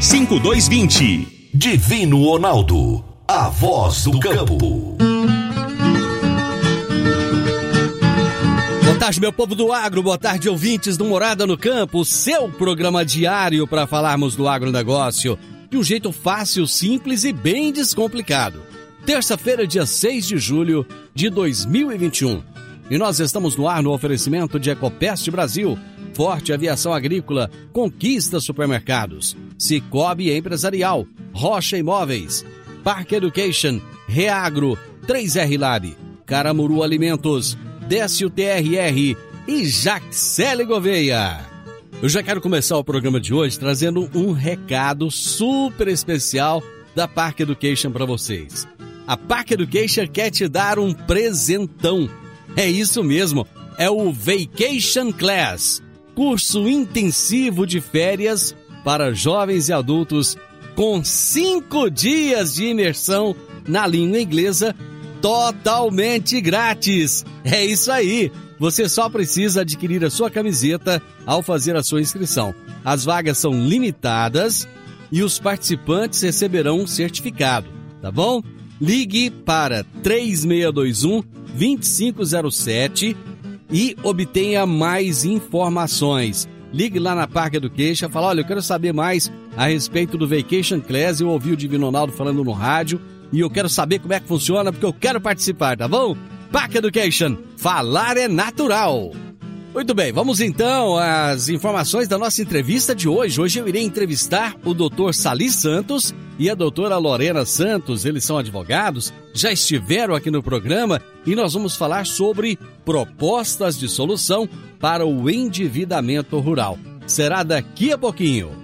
5220. Divino Ronaldo, a voz do campo. Boa tarde, meu povo do agro, boa tarde, ouvintes do Morada no Campo, seu programa diário para falarmos do agronegócio de um jeito fácil, simples e bem descomplicado. Terça-feira, dia 6 de julho de 2021. E nós estamos no ar no oferecimento de Ecopest Brasil, Forte Aviação Agrícola, Conquista Supermercados, Cicobi Empresarial, Rocha Imóveis, Park Education, Reagro, 3R Lab, Caramuru Alimentos, Décio TRR e Jaxele Gouveia. Eu já quero começar o programa de hoje trazendo um recado super especial da Park Education para vocês. A Park Education quer te dar um presentão. É isso mesmo, é o Vacation Class, curso intensivo de férias para jovens e adultos com cinco dias de imersão na língua inglesa totalmente grátis. É isso aí. Você só precisa adquirir a sua camiseta ao fazer a sua inscrição. As vagas são limitadas e os participantes receberão um certificado, tá bom? Ligue para 3621 2507 e obtenha mais informações. Ligue lá na Parque Education, fala, olha, eu quero saber mais a respeito do Vacation Class, eu ouvi o Divino Ronaldo falando no rádio e eu quero saber como é que funciona porque eu quero participar, tá bom? Park Education, falar é natural. Muito bem, vamos então às informações da nossa entrevista de hoje. Hoje eu irei entrevistar o Dr. Sali Santos e a doutora Lorena Santos. Eles são advogados, já estiveram aqui no programa e nós vamos falar sobre propostas de solução para o endividamento rural. Será daqui a pouquinho.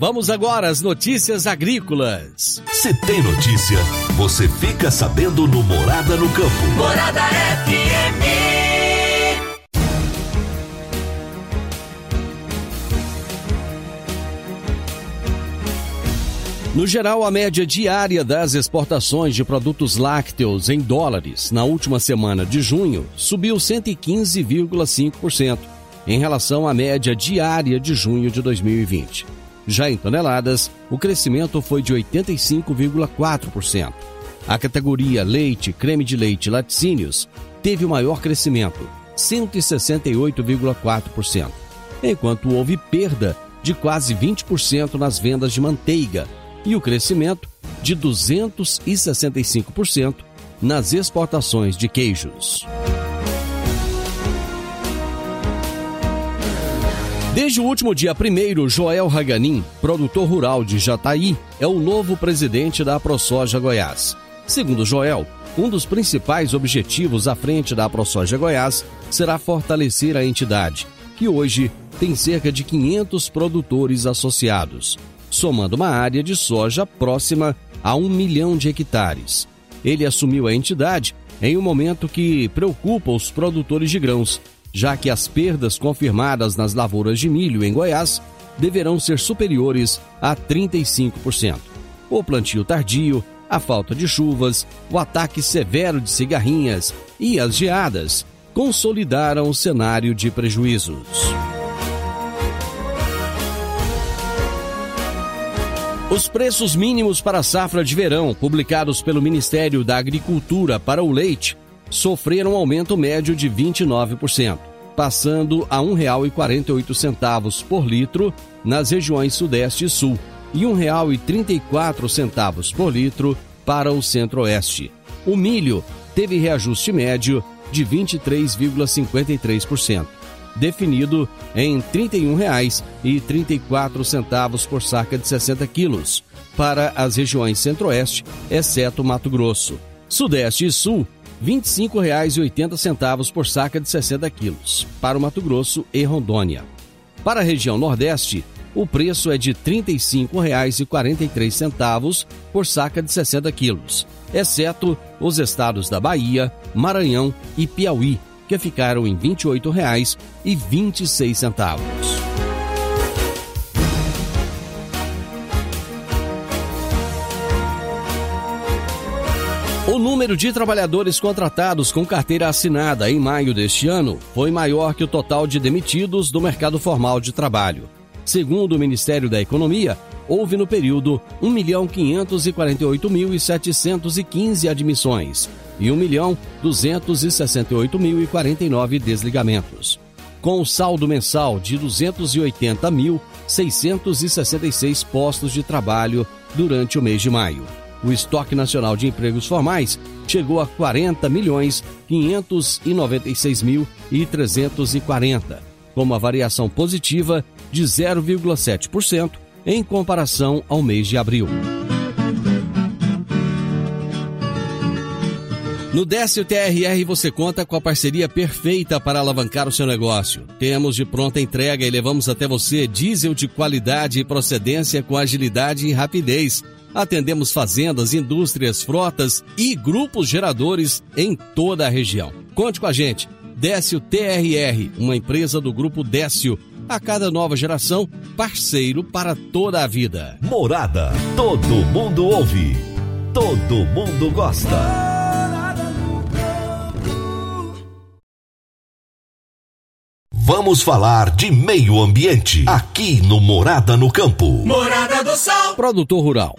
Vamos agora às notícias agrícolas. Se tem notícia, você fica sabendo no Morada no Campo. Morada FM. No geral, a média diária das exportações de produtos lácteos em dólares na última semana de junho subiu 115,5% em relação à média diária de junho de 2020. Já em toneladas, o crescimento foi de 85,4%. A categoria leite, creme de leite e laticínios teve o maior crescimento, 168,4%, enquanto houve perda de quase 20% nas vendas de manteiga e o crescimento de 265% nas exportações de queijos. Desde o último dia 1 Joel Haganin, produtor rural de Jataí, é o novo presidente da AproSoja Goiás. Segundo Joel, um dos principais objetivos à frente da AproSoja Goiás será fortalecer a entidade, que hoje tem cerca de 500 produtores associados, somando uma área de soja próxima a um milhão de hectares. Ele assumiu a entidade em um momento que preocupa os produtores de grãos, já que as perdas confirmadas nas lavouras de milho em Goiás deverão ser superiores a 35%. O plantio tardio, a falta de chuvas, o ataque severo de cigarrinhas e as geadas consolidaram o cenário de prejuízos. Os preços mínimos para a safra de verão, publicados pelo Ministério da Agricultura para o leite, sofreram um aumento médio de 29%, passando a R$ 1,48 por litro nas regiões Sudeste e Sul e R$ 1,34 por litro para o Centro-Oeste. O milho teve reajuste médio de 23,53%, definido em R$ 31,34 por saca de 60 quilos para as regiões Centro-Oeste, exceto Mato Grosso. Sudeste e Sul, R$ 25,80 por saca de 60 quilos para o Mato Grosso e Rondônia. Para a região Nordeste, o preço é de R$ 35,43 por saca de 60 quilos, exceto os estados da Bahia, Maranhão e Piauí, que ficaram em R$ 28,26. Número de trabalhadores contratados com carteira assinada em maio deste ano foi maior que o total de demitidos do mercado formal de trabalho. Segundo o Ministério da Economia, houve no período 1.548.715 admissões e 1.268.049 desligamentos. Com o saldo mensal de 280.666 postos de trabalho durante o mês de maio. O estoque nacional de empregos formais chegou a 40 milhões 596 mil e 340, com uma variação positiva de 0,7% em comparação ao mês de abril. No Décio TRR você conta com a parceria perfeita para alavancar o seu negócio. Temos de pronta entrega e levamos até você diesel de qualidade e procedência com agilidade e rapidez. Atendemos fazendas, indústrias, frotas e grupos geradores em toda a região. Conte com a gente. Décio TRR, uma empresa do grupo Décio a cada nova geração, parceiro para toda a vida. Morada, todo mundo ouve, todo mundo gosta. Vamos falar de meio ambiente aqui no Morada no Campo. Morada do Sol. Produtor rural.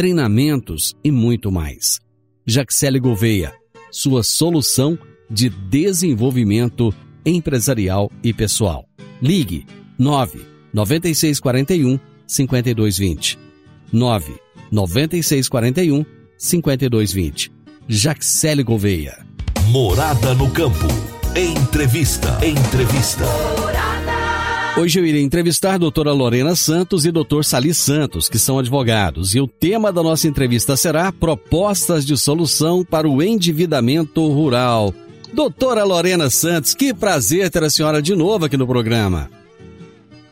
treinamentos e muito mais. Jaxele Gouveia, sua solução de desenvolvimento empresarial e pessoal. Ligue 9 9641 5220. 9 9641 5220. Jaxele Gouveia. Morada no campo. Entrevista. Entrevista. Hoje eu irei entrevistar a doutora Lorena Santos e doutor Sali Santos, que são advogados, e o tema da nossa entrevista será Propostas de Solução para o Endividamento Rural. Doutora Lorena Santos, que prazer ter a senhora de novo aqui no programa.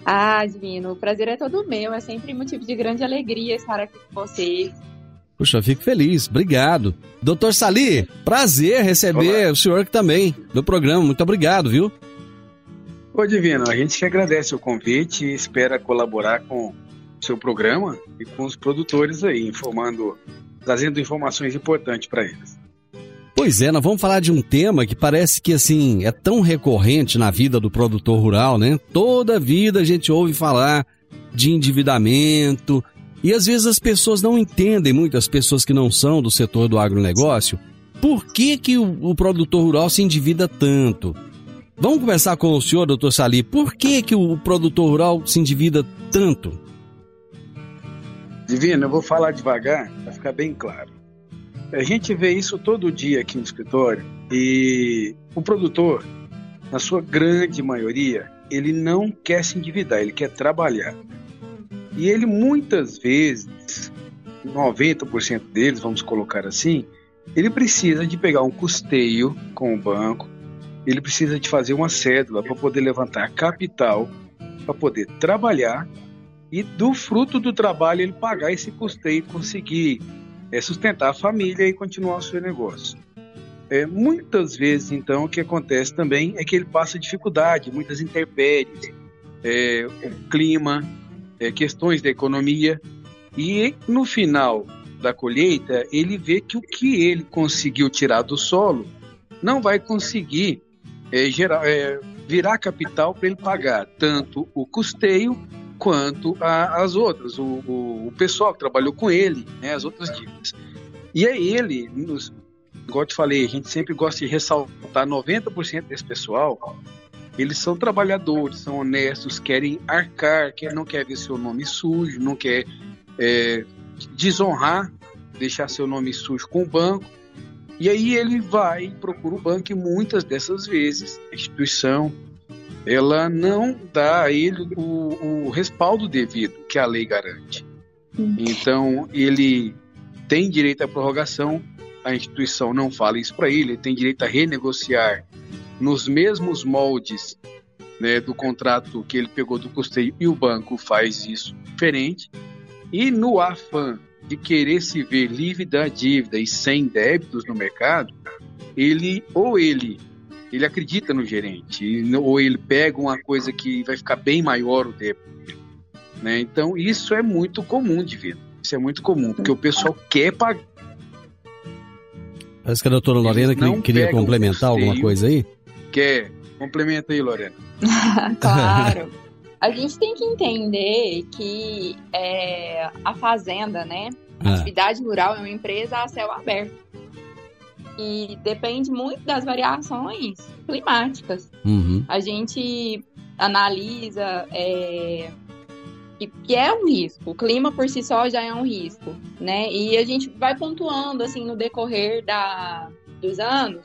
Ah, Divino, o prazer é todo meu, é sempre motivo de grande alegria estar aqui com vocês. Puxa, eu fico feliz, obrigado. Doutor Sali, prazer receber Olá. o senhor aqui também no programa, muito obrigado, viu? Ô Divino, a gente que agradece o convite e espera colaborar com o seu programa e com os produtores aí, informando, trazendo informações importantes para eles. Pois é, nós vamos falar de um tema que parece que assim é tão recorrente na vida do produtor rural, né? Toda vida a gente ouve falar de endividamento e às vezes as pessoas não entendem muito, as pessoas que não são do setor do agronegócio, por que, que o, o produtor rural se endivida tanto? Vamos começar com o senhor, doutor Sali. Por que, que o produtor rural se endivida tanto? Divino, eu vou falar devagar para ficar bem claro. A gente vê isso todo dia aqui no escritório e o produtor, na sua grande maioria, ele não quer se endividar, ele quer trabalhar. E ele muitas vezes, 90% deles, vamos colocar assim, ele precisa de pegar um custeio com o banco, ele precisa de fazer uma cédula para poder levantar capital, para poder trabalhar e do fruto do trabalho ele pagar esse custeio e conseguir é sustentar a família e continuar o seu negócio. É, muitas vezes, então, o que acontece também é que ele passa dificuldade, muitas intempéries, é, o clima, é, questões da economia, e no final da colheita, ele vê que o que ele conseguiu tirar do solo não vai conseguir é, é, virar capital para ele pagar tanto o custeio quanto a, as outras, o, o, o, pessoal que trabalhou com ele, né, as outras dívidas. E é ele, nos, igual eu te falei, a gente sempre gosta de ressaltar 90% desse pessoal, eles são trabalhadores, são honestos, querem arcar, quer, não quer ver seu nome sujo, não quer é, desonrar, deixar seu nome sujo com o banco. E aí ele vai e procura o banco e muitas dessas vezes a instituição ela não dá a ele o, o respaldo devido que a lei garante. Então ele tem direito à prorrogação, a instituição não fala isso para ele, ele tem direito a renegociar nos mesmos moldes né, do contrato que ele pegou do custeio e o banco faz isso diferente. E no afã de querer se ver livre da dívida e sem débitos no mercado, ele ou ele ele acredita no gerente, ou ele pega uma coisa que vai ficar bem maior o débito. Né? Então, isso é muito comum de vida. Isso é muito comum, porque o pessoal quer pagar. Parece que a doutora Lorena queria complementar alguma coisa aí. Quer. Complementa aí, Lorena. claro. A gente tem que entender que é, a fazenda, né? A ah. atividade rural é uma empresa a céu aberto. E depende muito das variações climáticas. Uhum. A gente analisa é, que, que, é um risco. O clima por si só já é um risco, né? E a gente vai pontuando assim no decorrer da, dos anos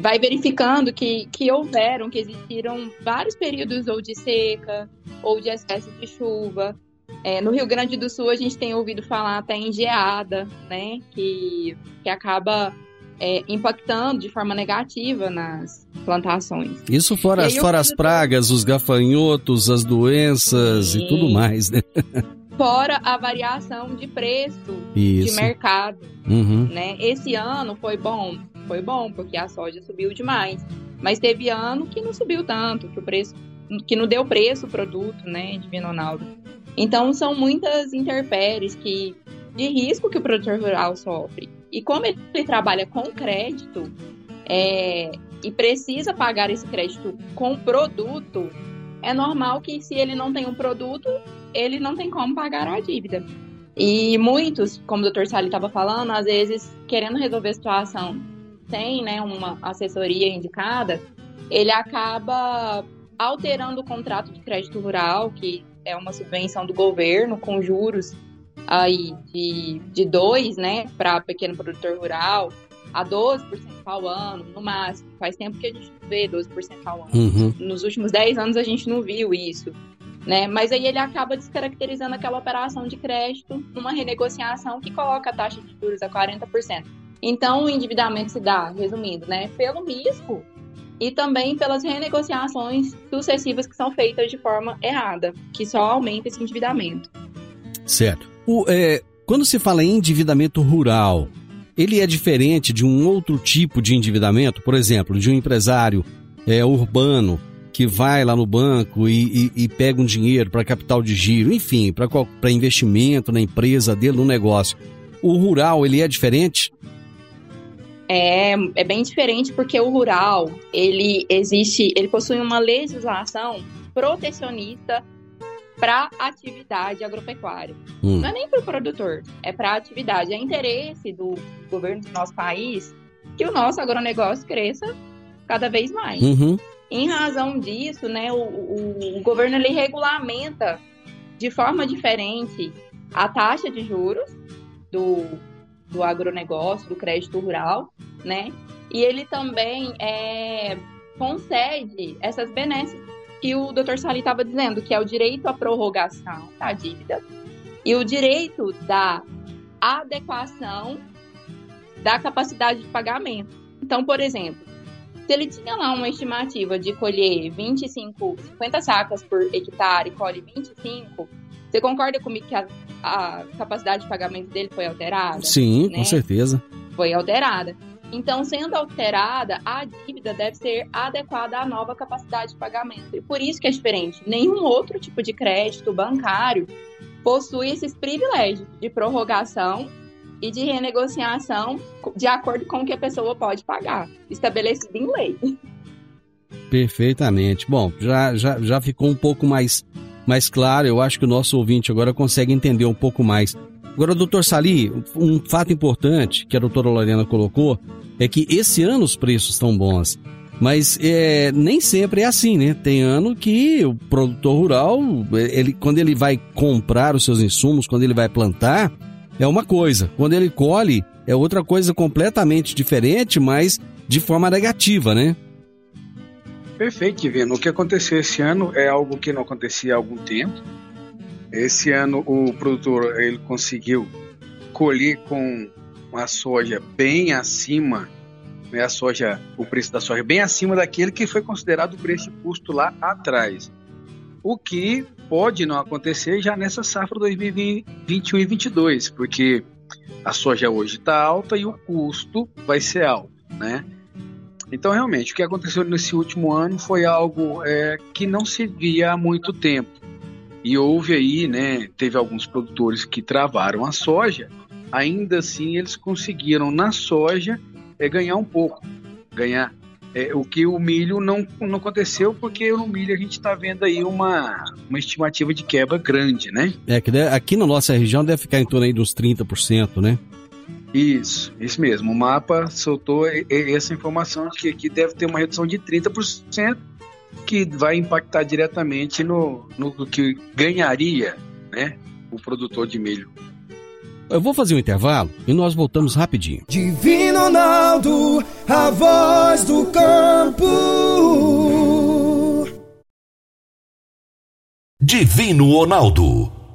vai verificando que, que houveram, que existiram vários períodos ou de seca ou de excesso de chuva. É, no Rio Grande do Sul a gente tem ouvido falar até em geada, né, que, que acaba é, impactando de forma negativa nas plantações. Isso fora, as, fora as pragas, os gafanhotos, as doenças Sim. e tudo mais, né? Fora a variação de preço Isso. de mercado, uhum. né? Esse ano foi bom, foi bom, porque a soja subiu demais. Mas teve ano que não subiu tanto, que o preço que não deu preço o produto, né, de Ronaldo. Então são muitas intempéries que de risco que o produtor rural sofre. E como ele trabalha com crédito é, e precisa pagar esse crédito com produto, é normal que se ele não tem um produto, ele não tem como pagar a dívida. E muitos, como o Dr. Sali estava falando, às vezes querendo resolver a situação tem né, uma assessoria indicada, ele acaba alterando o contrato de crédito rural, que é uma subvenção do governo com juros aí de, de 2, né, para pequeno produtor rural, a 12% ao ano, no máximo. Faz tempo que a gente vê 12% ao ano. Uhum. Nos últimos 10 anos a gente não viu isso. Né? Mas aí ele acaba descaracterizando aquela operação de crédito numa renegociação que coloca a taxa de juros a 40%. Então, o endividamento se dá, resumindo, né, pelo risco e também pelas renegociações sucessivas que são feitas de forma errada, que só aumenta esse endividamento. Certo. O, é, quando se fala em endividamento rural, ele é diferente de um outro tipo de endividamento, por exemplo, de um empresário é, urbano que vai lá no banco e, e, e pega um dinheiro para capital de giro, enfim, para investimento na empresa dele, no negócio. O rural, ele é diferente? É, é bem diferente porque o rural, ele existe, ele possui uma legislação protecionista para atividade agropecuária. Hum. Não é nem para o produtor, é para atividade. É interesse do governo do nosso país que o nosso agronegócio cresça cada vez mais. Uhum. Em razão disso, né, o, o, o governo ele regulamenta de forma diferente a taxa de juros do do agronegócio, do crédito rural, né? E ele também é, concede essas benesses que o Dr. Sali estava dizendo, que é o direito à prorrogação da dívida e o direito da adequação da capacidade de pagamento. Então, por exemplo, se ele tinha lá uma estimativa de colher 25, 50 sacas por hectare e colhe 25, Você concorda comigo que a, a capacidade de pagamento dele foi alterada? Sim, né? com certeza. Foi alterada. Então, sendo alterada, a dívida deve ser adequada à nova capacidade de pagamento. E por isso que é diferente. Nenhum outro tipo de crédito bancário possui esses privilégios de prorrogação e de renegociação de acordo com o que a pessoa pode pagar, estabelecido em lei. Perfeitamente. Bom, já, já, já ficou um pouco mais, mais claro. Eu acho que o nosso ouvinte agora consegue entender um pouco mais. Agora, doutor Sali, um fato importante que a doutora Lorena colocou é que esse ano os preços estão bons. Mas é, nem sempre é assim, né? Tem ano que o produtor rural, ele, quando ele vai comprar os seus insumos, quando ele vai plantar, é uma coisa. Quando ele colhe, é outra coisa completamente diferente, mas de forma negativa, né? Perfeito, Divino. O que aconteceu esse ano é algo que não acontecia há algum tempo. Esse ano o produtor ele conseguiu colher com a soja bem acima né, a soja, o preço da soja bem acima daquele que foi considerado o preço custo lá atrás. O que pode não acontecer já nessa safra 2021 e 2022, porque a soja hoje está alta e o custo vai ser alto, né? Então, realmente, o que aconteceu nesse último ano foi algo é, que não se via há muito tempo. E houve aí, né, teve alguns produtores que travaram a soja, ainda assim eles conseguiram na soja é ganhar um pouco, ganhar. É, o que o milho não, não aconteceu, porque no milho a gente está vendo aí uma, uma estimativa de quebra grande, né? É, que aqui na nossa região deve ficar em torno aí dos 30%, né? Isso, isso mesmo. O mapa soltou essa informação de que aqui deve ter uma redução de 30%, que vai impactar diretamente no, no que ganharia né, o produtor de milho. Eu vou fazer um intervalo e nós voltamos rapidinho. Divino Ronaldo, a voz do campo. Divino Ronaldo,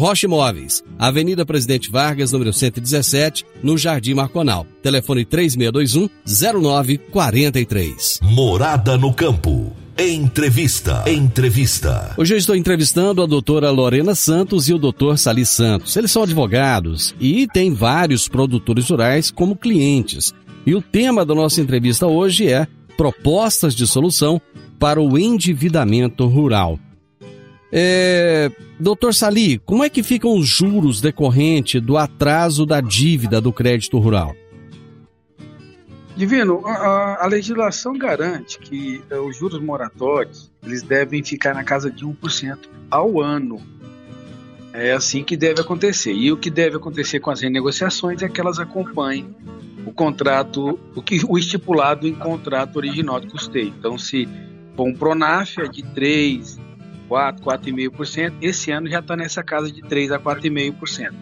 Rocha Imóveis, Avenida Presidente Vargas, número 117, no Jardim Marconal. Telefone 3621 0943. Morada no campo. Entrevista. Entrevista. Hoje eu estou entrevistando a doutora Lorena Santos e o doutor Sali Santos. Eles são advogados e têm vários produtores rurais como clientes. E o tema da nossa entrevista hoje é propostas de solução para o endividamento rural. É, doutor Sali, como é que ficam os juros decorrentes do atraso da dívida do crédito rural? Divino, a, a, legislação garante que uh, os juros moratórios eles devem ficar na casa de 1% ao ano. É assim que deve acontecer. E o que deve acontecer com as renegociações é que elas acompanhem o contrato, o, que, o estipulado em contrato original de custeio. Então, se for um Pronaf é de 3, 4, 4,5%, esse ano já está nessa casa de 3 a 4,5%.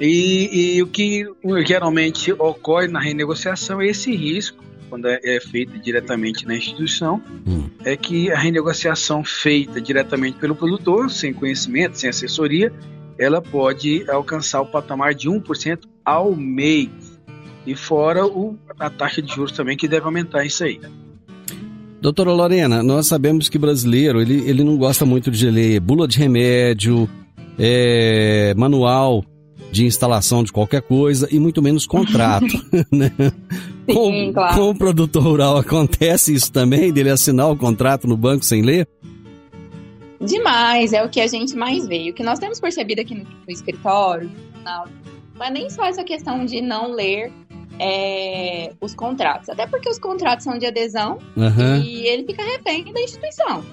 E, e, o que geralmente ocorre na renegociação é esse risco, quando é, é feita diretamente na instituição, hum. é que a renegociação feita diretamente pelo produtor, sem conhecimento, sem assessoria, ela pode alcançar o patamar de 1% ao mês. E fora o, a taxa de juros também, que deve aumentar isso aí. Doutora Lorena, nós sabemos que brasileiro ele, ele não gosta muito de ler bula de remédio, é, manual de instalação de qualquer coisa e muito menos contrato. né? Sim, com, claro. com o produtor rural acontece isso também, dele assinar o contrato no banco sem ler? Demais, é o que a gente mais vê. O que nós temos percebido aqui no, no escritório, não, é nem só essa questão de não ler é, os contratos. Até porque os contratos são de adesão uhum. e ele fica refém da instituição.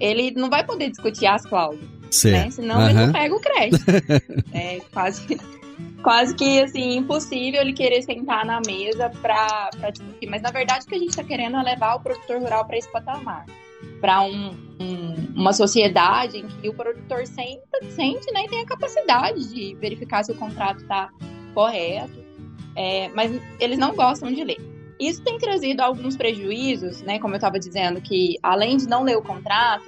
Ele não vai poder discutir as cláusulas. Né? Senão uhum. ele não pega o crédito. é quase, quase que assim, impossível ele querer sentar na mesa para discutir. Mas na verdade o que a gente está querendo é levar o produtor rural para esse patamar. Para um, um, uma sociedade em que o produtor senta, sente né, e tem a capacidade de verificar se o contrato está correto. É, mas eles não gostam de ler. Isso tem trazido alguns prejuízos, né? Como eu estava dizendo, que além de não ler o contrato,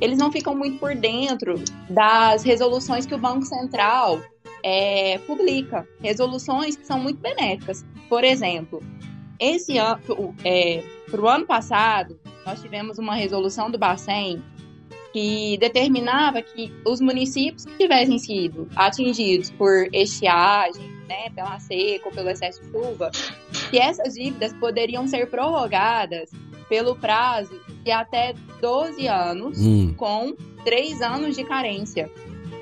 eles não ficam muito por dentro das resoluções que o Banco Central é, publica. Resoluções que são muito benéficas. Por exemplo, esse ano, é, para o ano passado, nós tivemos uma resolução do Bacen que determinava que os municípios que tivessem sido atingidos por estiagem, né, pela seca ou pelo excesso de chuva, que essas dívidas poderiam ser prorrogadas pelo prazo de até 12 anos, hum. com 3 anos de carência.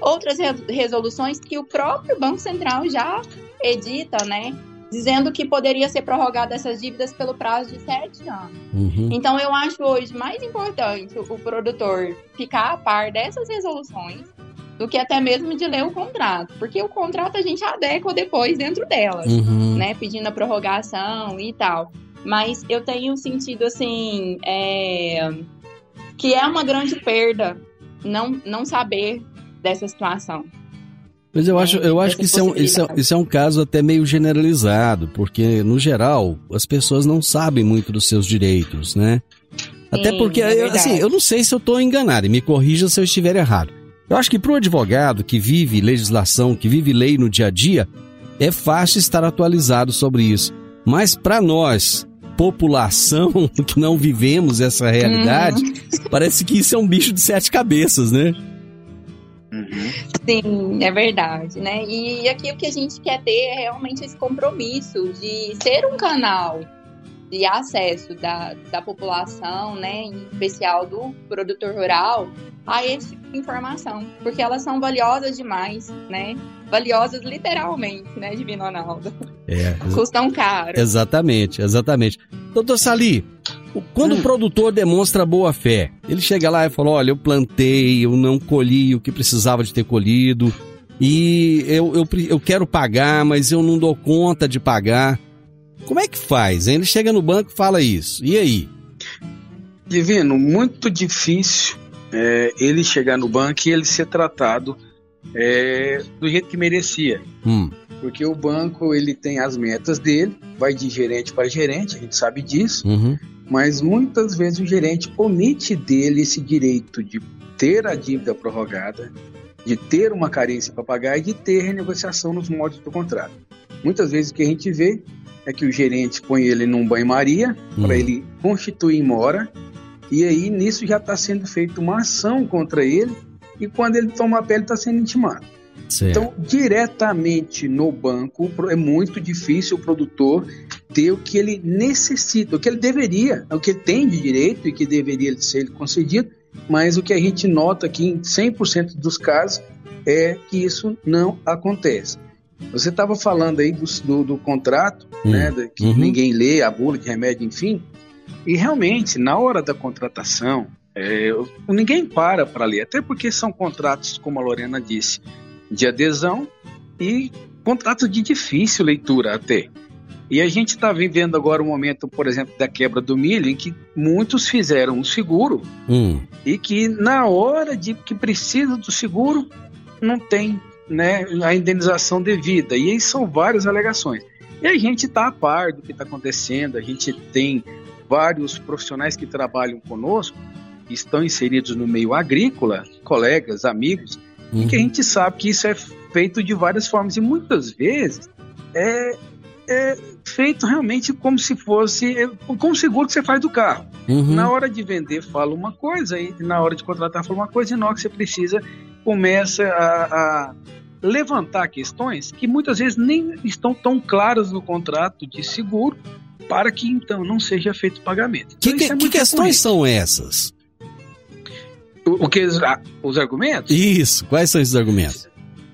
Outras resoluções que o próprio Banco Central já edita, né? dizendo que poderia ser prorrogada essas dívidas pelo prazo de sete anos. Uhum. Então, eu acho hoje mais importante o produtor ficar a par dessas resoluções do que até mesmo de ler o contrato, porque o contrato a gente adequa depois dentro delas, uhum. né, pedindo a prorrogação e tal. Mas eu tenho sentido assim é, que é uma grande perda não não saber dessa situação. Mas eu acho, eu acho que isso é, um, isso, é, isso é um caso até meio generalizado, porque, no geral, as pessoas não sabem muito dos seus direitos, né? Até Sim, porque, é eu, assim, eu não sei se eu estou enganado, e me corrija se eu estiver errado. Eu acho que para o advogado que vive legislação, que vive lei no dia a dia, é fácil estar atualizado sobre isso. Mas para nós, população que não vivemos essa realidade, uhum. parece que isso é um bicho de sete cabeças, né? Uhum. Sim, é verdade, né? E aqui o que a gente quer ter é realmente esse compromisso de ser um canal de acesso da, da população, né, em especial do produtor rural, a esse tipo de informação, porque elas são valiosas demais, né? Valiosas literalmente, né, Divino Ronaldo? É. Custam caro. Exatamente, exatamente. Doutor Sali, quando hum. o produtor demonstra boa fé, ele chega lá e fala: Olha, eu plantei, eu não colhi o que precisava de ter colhido, e eu, eu, eu quero pagar, mas eu não dou conta de pagar. Como é que faz? Ele chega no banco e fala isso. E aí? Divino, muito difícil é, ele chegar no banco e ele ser tratado é, do jeito que merecia. Hum. Porque o banco ele tem as metas dele, vai de gerente para gerente, a gente sabe disso. Uhum mas muitas vezes o gerente omite dele esse direito de ter a dívida prorrogada, de ter uma carência para pagar e de ter renegociação nos moldes do contrato. Muitas vezes o que a gente vê é que o gerente põe ele num banho-maria uhum. para ele constituir mora e aí nisso já está sendo feita uma ação contra ele e quando ele toma a pele está sendo intimado. Certo. Então, diretamente no banco, é muito difícil o produtor ter o que ele necessita, o que ele deveria, o que ele tem de direito e que deveria ser concedido, mas o que a gente nota aqui em 100% dos casos é que isso não acontece. Você estava falando aí do, do, do contrato, hum. né, que uhum. ninguém lê, a bula de remédio, enfim, e realmente, na hora da contratação, é, ninguém para para ler, até porque são contratos, como a Lorena disse, de adesão e contratos de difícil leitura até. E a gente está vivendo agora um momento, por exemplo, da quebra do milho, em que muitos fizeram um seguro hum. e que na hora de que precisa do seguro não tem né, a indenização devida. E aí são várias alegações. E a gente está a par do que está acontecendo, a gente tem vários profissionais que trabalham conosco, que estão inseridos no meio agrícola, colegas, amigos, uhum. e que a gente sabe que isso é feito de várias formas. E muitas vezes é, é feito realmente como se fosse é, como o seguro que você faz do carro. Uhum. Na hora de vender fala uma coisa e na hora de contratar fala uma coisa e na hora que você precisa começa a, a levantar questões que muitas vezes nem estão tão claras no contrato de seguro para que então não seja feito pagamento. Que, então, que, é que questões são essas? O, o que os argumentos? Isso. Quais são esses argumentos?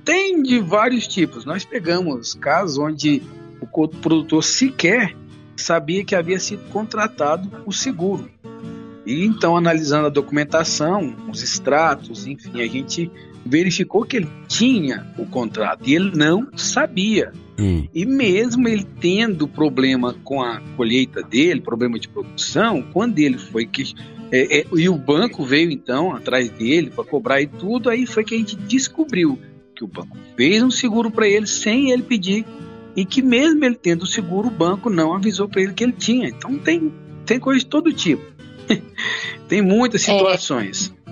Tem de vários tipos. Nós pegamos casos onde o produtor sequer sabia que havia sido contratado o seguro. E então, analisando a documentação, os extratos, enfim, a gente verificou que ele tinha o contrato e ele não sabia. Hum. E mesmo ele tendo problema com a colheita dele, problema de produção, quando ele foi que. É, é, e o banco veio então atrás dele para cobrar e tudo, aí foi que a gente descobriu que o banco fez um seguro para ele sem ele pedir e que mesmo ele tendo o seguro, o banco não avisou para ele que ele tinha. Então tem, tem coisa de todo tipo. tem muitas é. situações. É.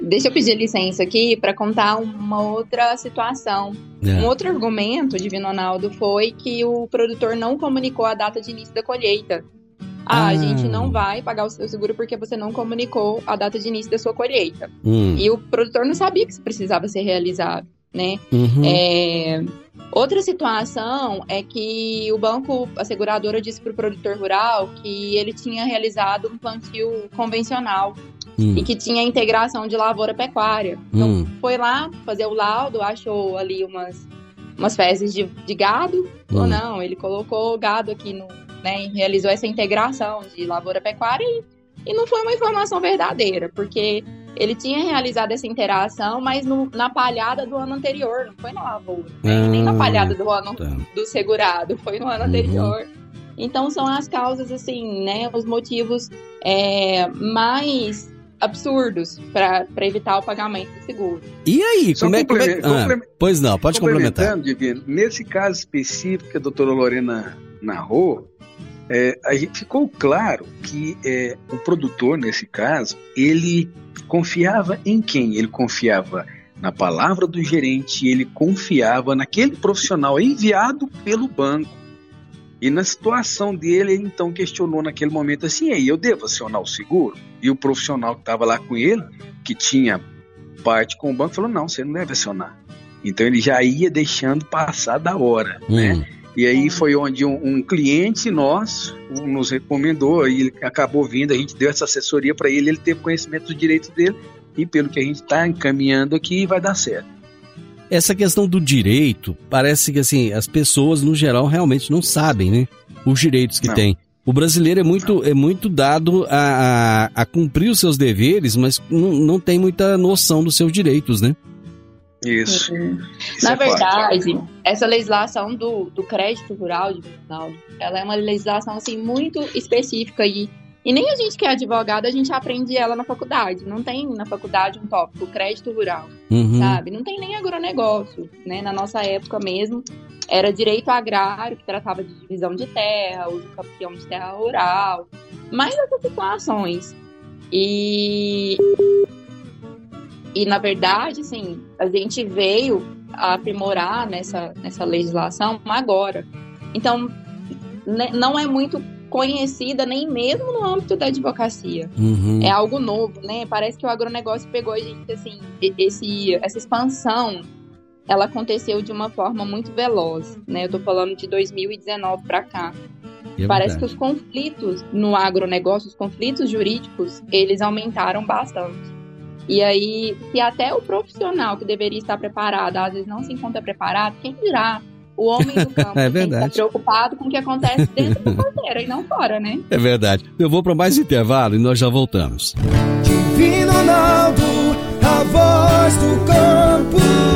Deixa eu pedir licença aqui para contar uma outra situação. É. Um outro argumento, Divino Ronaldo, foi que o produtor não comunicou a data de início da colheita. Ah, ah, a gente não vai pagar o seu seguro porque você não comunicou a data de início da sua colheita. Hum. E o produtor não sabia que isso precisava ser realizado, né? Uhum. É... Outra situação é que o banco, a seguradora, disse para o produtor rural que ele tinha realizado um plantio convencional hum. e que tinha integração de lavoura pecuária. Então, hum. foi lá fazer o laudo, achou ali umas, umas fezes de, de gado, hum. ou não, ele colocou gado aqui no, né, realizou essa integração de lavoura pecuária e, e não foi uma informação verdadeira, porque ele tinha realizado essa interação, mas no, na palhada do ano anterior, não foi na lavoura, né? nem na ah, palhada do ano tá. do segurado, foi no ano uhum. anterior. Então são as causas, assim, né, os motivos é, mais absurdos para evitar o pagamento do seguro. E aí, como é, como é... Ah, pois não, pode complementar. Divino, nesse caso específico que a doutora Lorena narrou, é, a gente ficou claro que é, o produtor, nesse caso, ele confiava em quem? Ele confiava na palavra do gerente, ele confiava naquele profissional enviado pelo banco. E na situação dele, ele então questionou naquele momento assim: aí eu devo acionar o seguro? E o profissional que estava lá com ele, que tinha parte com o banco, falou: não, você não deve acionar. Então ele já ia deixando passar da hora, hum. né? E aí foi onde um, um, cliente nosso nos recomendou, e ele acabou vindo, a gente deu essa assessoria para ele, ele teve conhecimento dos direitos dele, e pelo que a gente está encaminhando aqui, vai dar certo. Essa questão do direito, parece que assim, as pessoas no geral realmente não sabem, né? Os direitos que têm. O brasileiro é muito, é muito dado a, a, a, cumprir os seus deveres, mas não, não tem muita noção dos seus direitos, né? Isso. Uhum. Na é verdade, forte. essa legislação do, do crédito rural de Ronaldo, ela é uma legislação assim muito específica e, e nem a gente que é advogado, a gente aprende ela na faculdade. Não tem na faculdade um tópico, crédito rural, uhum. sabe? Não tem nem agronegócio, né? Na nossa época mesmo, era direito agrário, que tratava de divisão de terra, uso campeão de terra rural, mais essas situações. E e, na verdade, assim, a gente veio a aprimorar nessa, nessa legislação agora. Então, né, não é muito conhecida nem mesmo no âmbito da advocacia. Uhum. É algo novo, né? Parece que o agronegócio pegou a gente, assim, esse, essa expansão, ela aconteceu de uma forma muito veloz, né? Eu tô falando de 2019 para cá. É Parece que os conflitos no agronegócio, os conflitos jurídicos, eles aumentaram bastante. E aí, se até o profissional que deveria estar preparado, às vezes não se encontra preparado, quem dirá? O homem do campo é tem que estar preocupado com o que acontece dentro da porteira e não fora, né? É verdade. Eu vou para mais intervalo e nós já voltamos. Divino Ronaldo, a voz do campo.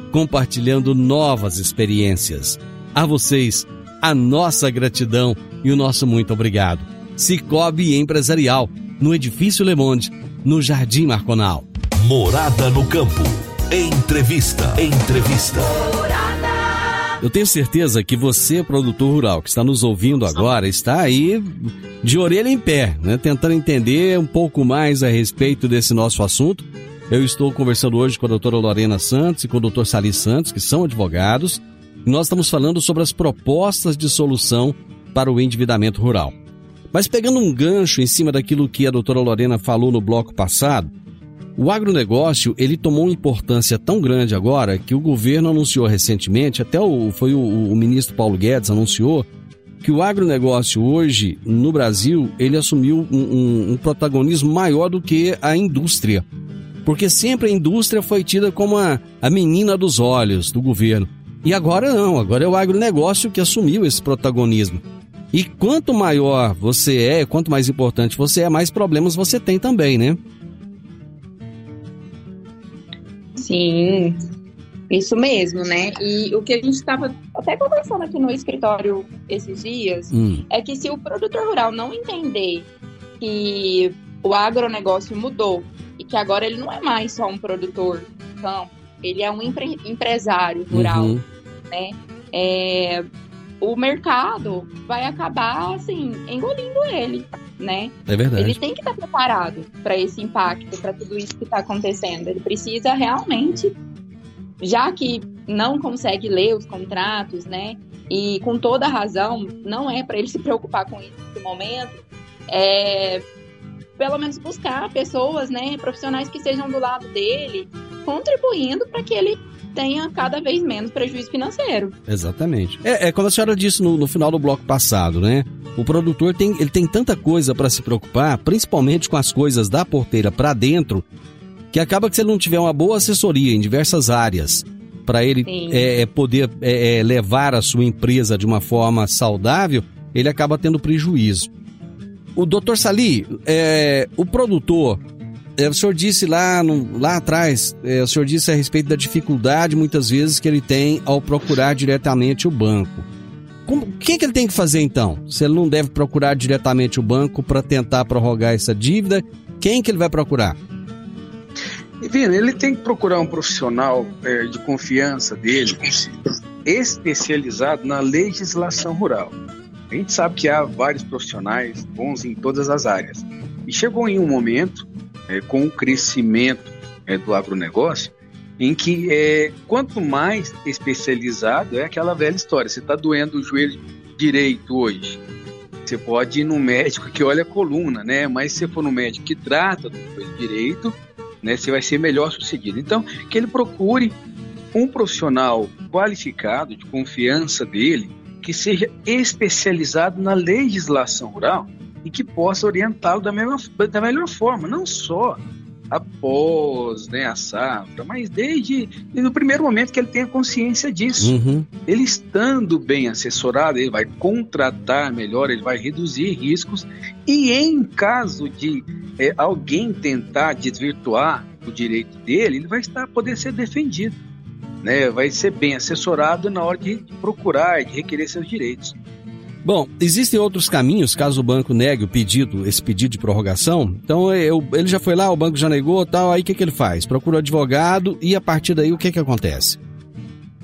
compartilhando novas experiências. A vocês, a nossa gratidão e o nosso muito obrigado. Cicobi Empresarial, no Edifício Le Monde, no Jardim Marconal. Morada no Campo. Entrevista. Entrevista. Eu tenho certeza que você, produtor rural, que está nos ouvindo agora, está aí de orelha em pé, né? tentando entender um pouco mais a respeito desse nosso assunto eu estou conversando hoje com a doutora Lorena Santos e com o doutor Sali Santos, que são advogados, e nós estamos falando sobre as propostas de solução para o endividamento rural. Mas pegando um gancho em cima daquilo que a doutora Lorena falou no bloco passado, o agronegócio ele tomou uma importância tão grande agora que o governo anunciou recentemente, até o, foi o, o ministro Paulo Guedes anunciou, que o agronegócio hoje, no Brasil, ele assumiu um, um, um protagonismo maior do que a indústria. Porque sempre a indústria foi tida como a, a menina dos olhos do governo. E agora não, agora é o agronegócio que assumiu esse protagonismo. E quanto maior você é, quanto mais importante você é, mais problemas você tem também, né? Sim, isso mesmo, né? E o que a gente estava até conversando aqui no escritório esses dias hum. é que se o produtor rural não entender que o agronegócio mudou e que agora ele não é mais só um produtor campo, ele é um empre empresário rural, uhum. né? É, o mercado vai acabar assim engolindo ele, né? É verdade. Ele tem que estar preparado para esse impacto, para tudo isso que está acontecendo. Ele precisa realmente, já que não consegue ler os contratos, né? E com toda razão, não é para ele se preocupar com isso nesse momento. É, pelo menos buscar pessoas, né, profissionais que sejam do lado dele, contribuindo para que ele tenha cada vez menos prejuízo financeiro. Exatamente. É, é como a senhora disse no, no final do bloco passado, né? O produtor tem, ele tem tanta coisa para se preocupar, principalmente com as coisas da porteira para dentro, que acaba que se ele não tiver uma boa assessoria em diversas áreas para ele é, é, poder é, é, levar a sua empresa de uma forma saudável, ele acaba tendo prejuízo. O doutor Sali, é, o produtor, é, o senhor disse lá, no, lá atrás, é, o senhor disse a respeito da dificuldade muitas vezes que ele tem ao procurar diretamente o banco. o que, que ele tem que fazer então? Se ele não deve procurar diretamente o banco para tentar prorrogar essa dívida, quem que ele vai procurar? Ele tem que procurar um profissional é, de confiança dele, especializado na legislação rural. A gente sabe que há vários profissionais bons em todas as áreas. E chegou em um momento é, com o crescimento é, do agronegócio, em que é, quanto mais especializado é aquela velha história. Você está doendo o joelho direito hoje, você pode ir no médico que olha a coluna, né? Mas se for no médico que trata do joelho direito, né, você vai ser melhor sucedido. Então, que ele procure um profissional qualificado, de confiança dele, que seja especializado na legislação rural e que possa orientá-lo da, da melhor forma, não só após né, a safra, mas desde, desde o primeiro momento que ele tenha consciência disso. Uhum. Ele estando bem assessorado, ele vai contratar melhor, ele vai reduzir riscos e em caso de é, alguém tentar desvirtuar o direito dele, ele vai estar poder ser defendido. Né, vai ser bem assessorado na hora de procurar e de requerer seus direitos. Bom, existem outros caminhos caso o banco negue o pedido, esse pedido de prorrogação. Então eu, ele já foi lá, o banco já negou, tal. Aí o que, que ele faz? Procura o advogado e a partir daí o que que acontece?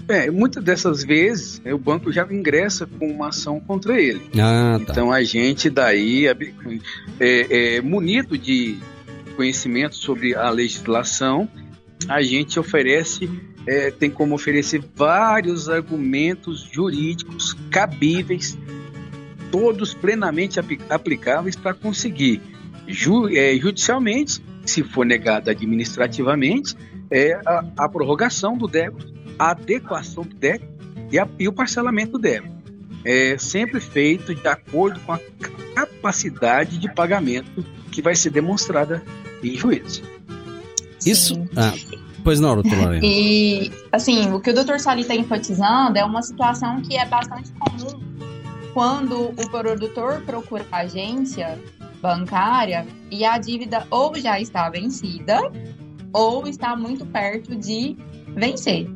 É, muitas dessas vezes né, o banco já ingressa com uma ação contra ele. Ah, tá. Então a gente daí é, é, munido de conhecimento sobre a legislação, a gente oferece é, tem como oferecer vários argumentos jurídicos cabíveis todos plenamente aplicáveis para conseguir ju, é, judicialmente, se for negado administrativamente, é a, a prorrogação do débito, a adequação do débito e, a, e o parcelamento do débito. É sempre feito de acordo com a capacidade de pagamento que vai ser demonstrada em juízo. Isso. Ah, pois não, doutor Lorena. E, assim, o que o doutor Sali está enfatizando é uma situação que é bastante comum quando o produtor procura a agência bancária e a dívida ou já está vencida ou está muito perto de vencer.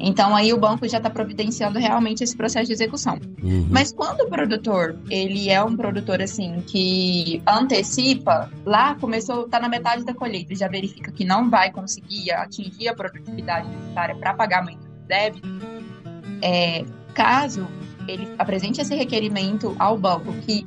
Então aí o banco já está providenciando realmente esse processo de execução. Uhum. Mas quando o produtor ele é um produtor assim que antecipa, lá começou está na metade da colheita, já verifica que não vai conseguir atingir a produtividade necessária para pagamento do débito. É, caso ele apresente esse requerimento ao banco, que,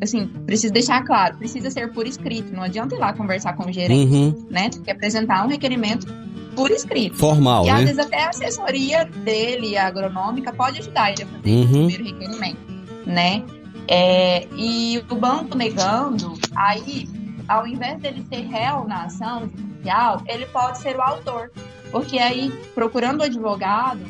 assim, precisa deixar claro, precisa ser por escrito, não adianta ir lá conversar com o gerente, uhum. né? Tem que apresentar um requerimento por escrito. Formal, e às né? vezes até a assessoria dele, a agronômica, pode ajudar ele a fazer uhum. o primeiro requerimento, né? É, e o banco negando, aí, ao invés dele ser réu na ação judicial, ele pode ser o autor. Porque aí, procurando o advogado,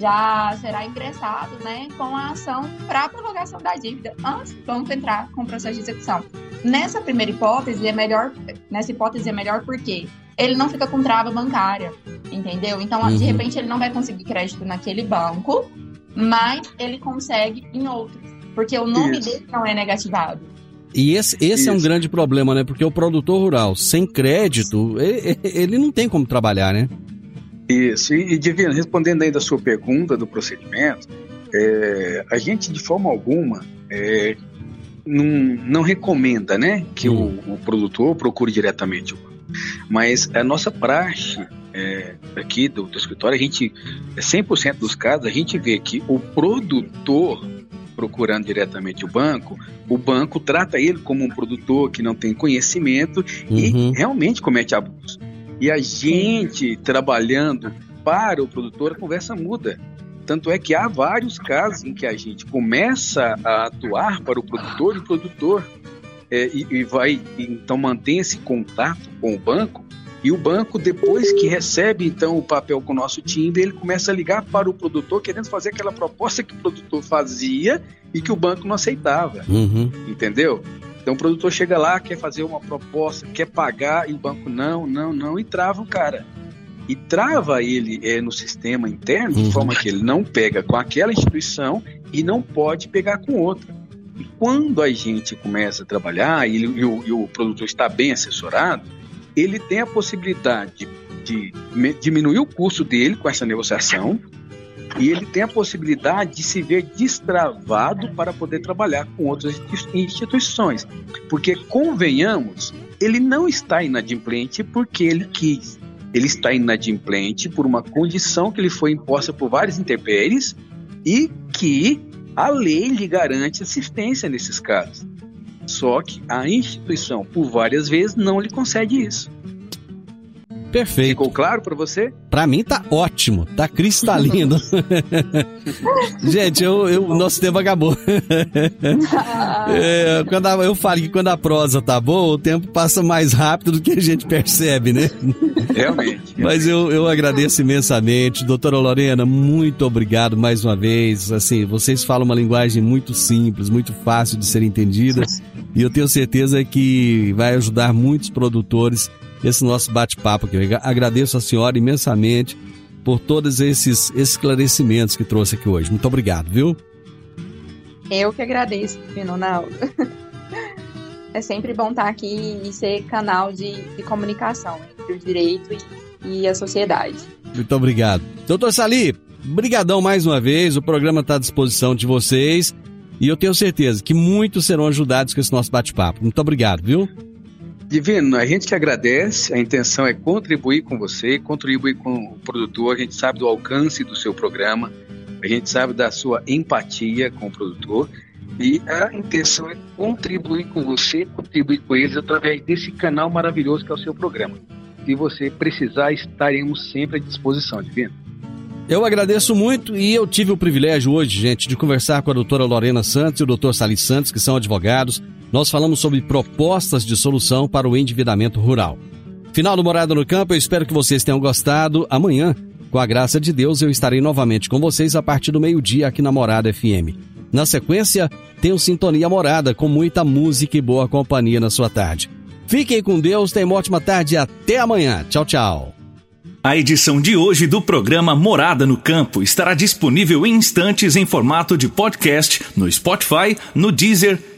já será ingressado né, com a ação para a prorrogação da dívida antes do banco entrar com o processo de execução. Nessa primeira hipótese é melhor, nessa hipótese é melhor porque ele não fica com trava bancária, entendeu? Então, uhum. de repente, ele não vai conseguir crédito naquele banco, mas ele consegue em outros, porque o nome Isso. dele não é negativado. E esse, esse é um grande problema, né? Porque o produtor rural, sem crédito, ele, ele não tem como trabalhar, né? Isso. E, Divino, respondendo aí da sua pergunta do procedimento, é, a gente, de forma alguma, é, não, não recomenda né, que hum. o, o, produtor procure diretamente o banco. Mas a nossa praxe é, aqui do, do escritório, a gente, 100% dos casos, a gente vê que o produtor procurando diretamente o banco, o banco trata ele como um produtor que não tem conhecimento uhum. e realmente comete abuso. E a gente trabalhando para o produtor, a conversa muda. Tanto é que há vários casos em que a gente começa a atuar para o produtor e o produtor é, e, e, vai então mantém esse contato com o banco e o banco depois que recebe então o papel com o nosso timbre ele começa a ligar para o produtor querendo fazer aquela proposta que o produtor fazia e que o banco não aceitava uhum. entendeu então o produtor chega lá quer fazer uma proposta quer pagar e o banco não não não e trava o cara e trava ele é, no sistema interno de uhum. forma que ele não pega com aquela instituição e não pode pegar com outra. E quando a gente começa a trabalhar e, e, o, e o, produtor está bem assessorado, ele tem a possibilidade de, diminuir o custo dele com essa negociação e ele tem a possibilidade de se ver destravado para poder trabalhar com outras instituições. Porque, convenhamos, ele não está inadimplente porque ele quis ele está inadimplente por uma condição que lhe foi imposta por várias intempéries e que a lei lhe garante assistência nesses casos. Só que a instituição, por várias vezes, não lhe concede isso. Perfeito. Ficou claro para você? Para mim tá ótimo, tá cristalino. Gente, eu, eu, nosso tempo acabou. é, quando a, eu falo que quando a prosa tá boa, o tempo passa mais rápido do que a gente percebe, né? Realmente. Mas eu, eu agradeço imensamente. Doutora Lorena, muito obrigado mais uma vez. Assim, vocês falam uma linguagem muito simples, muito fácil de ser entendida. E eu tenho certeza que vai ajudar muitos produtores esse nosso bate-papo aqui. Eu agradeço a senhora imensamente por todos esses esclarecimentos que trouxe aqui hoje. Muito obrigado, viu? Eu que agradeço, Ronaldo. É sempre bom estar aqui e ser canal de, de comunicação entre o direito e, e a sociedade. Muito obrigado. Doutor Sali, brigadão mais uma vez. O programa está à disposição de vocês. E eu tenho certeza que muitos serão ajudados com esse nosso bate-papo. Muito obrigado, viu? Divino, a gente que agradece, a intenção é contribuir com você, contribuir com o produtor, a gente sabe do alcance do seu programa, a gente sabe da sua empatia com o produtor e a intenção é contribuir com você, contribuir com eles através desse canal maravilhoso que é o seu programa. Se você precisar, estaremos sempre à disposição, Divino. Eu agradeço muito e eu tive o privilégio hoje, gente, de conversar com a doutora Lorena Santos e o doutor Salis Santos, que são advogados, nós falamos sobre propostas de solução para o endividamento rural. Final do Morada no Campo, eu espero que vocês tenham gostado. Amanhã, com a graça de Deus, eu estarei novamente com vocês a partir do meio-dia aqui na Morada FM. Na sequência, tenho Sintonia Morada com muita música e boa companhia na sua tarde. Fiquem com Deus, tenham uma ótima tarde e até amanhã. Tchau, tchau. A edição de hoje do programa Morada no Campo estará disponível em instantes em formato de podcast no Spotify, no Deezer,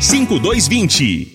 5220.